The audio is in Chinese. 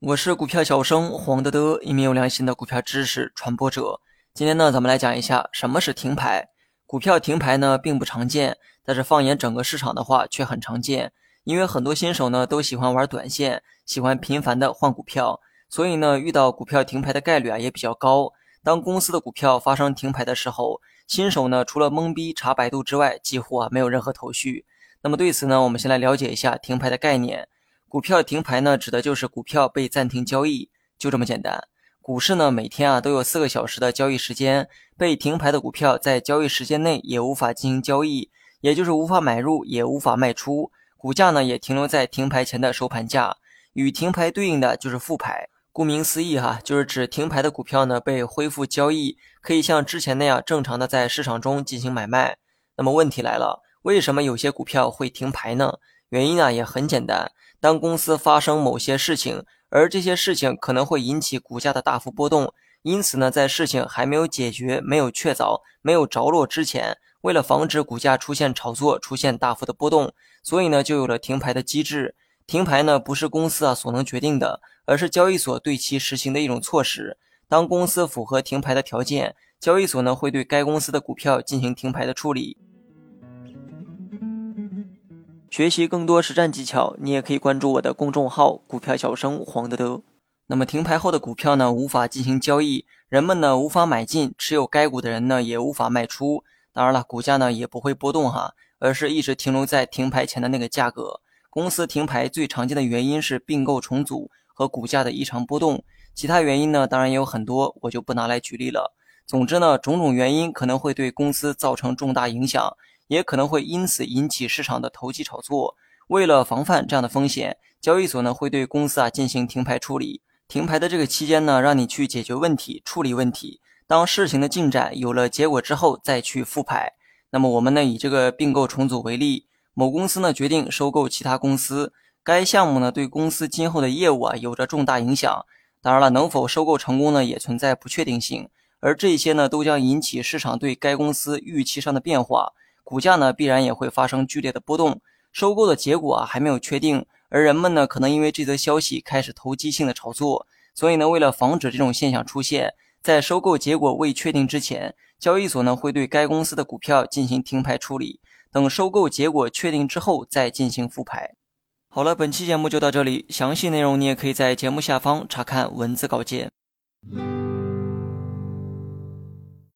我是股票小生黄德德，一名有良心的股票知识传播者。今天呢，咱们来讲一下什么是停牌。股票停牌呢，并不常见，但是放眼整个市场的话，却很常见。因为很多新手呢，都喜欢玩短线，喜欢频繁的换股票，所以呢，遇到股票停牌的概率啊，也比较高。当公司的股票发生停牌的时候，新手呢，除了懵逼查百度之外，几乎啊没有任何头绪。那么对此呢，我们先来了解一下停牌的概念。股票停牌呢，指的就是股票被暂停交易，就这么简单。股市呢，每天啊都有四个小时的交易时间，被停牌的股票在交易时间内也无法进行交易，也就是无法买入，也无法卖出，股价呢也停留在停牌前的收盘价。与停牌对应的就是复牌，顾名思义哈，就是指停牌的股票呢被恢复交易，可以像之前那样正常的在市场中进行买卖。那么问题来了，为什么有些股票会停牌呢？原因呢也很简单。当公司发生某些事情，而这些事情可能会引起股价的大幅波动，因此呢，在事情还没有解决、没有确凿、没有着落之前，为了防止股价出现炒作、出现大幅的波动，所以呢，就有了停牌的机制。停牌呢，不是公司啊所能决定的，而是交易所对其实行的一种措施。当公司符合停牌的条件，交易所呢会对该公司的股票进行停牌的处理。学习更多实战技巧，你也可以关注我的公众号“股票小生黄德德”。那么停牌后的股票呢，无法进行交易，人们呢无法买进，持有该股的人呢也无法卖出。当然了，股价呢也不会波动哈，而是一直停留在停牌前的那个价格。公司停牌最常见的原因是并购重组和股价的异常波动，其他原因呢当然也有很多，我就不拿来举例了。总之呢，种种原因可能会对公司造成重大影响。也可能会因此引起市场的投机炒作。为了防范这样的风险，交易所呢会对公司啊进行停牌处理。停牌的这个期间呢，让你去解决问题、处理问题。当事情的进展有了结果之后，再去复牌。那么我们呢以这个并购重组为例，某公司呢决定收购其他公司，该项目呢对公司今后的业务啊有着重大影响。当然了，能否收购成功呢也存在不确定性，而这些呢都将引起市场对该公司预期上的变化。股价呢必然也会发生剧烈的波动，收购的结果啊还没有确定，而人们呢可能因为这则消息开始投机性的炒作，所以呢为了防止这种现象出现，在收购结果未确定之前，交易所呢会对该公司的股票进行停牌处理，等收购结果确定之后再进行复牌。好了，本期节目就到这里，详细内容你也可以在节目下方查看文字稿件。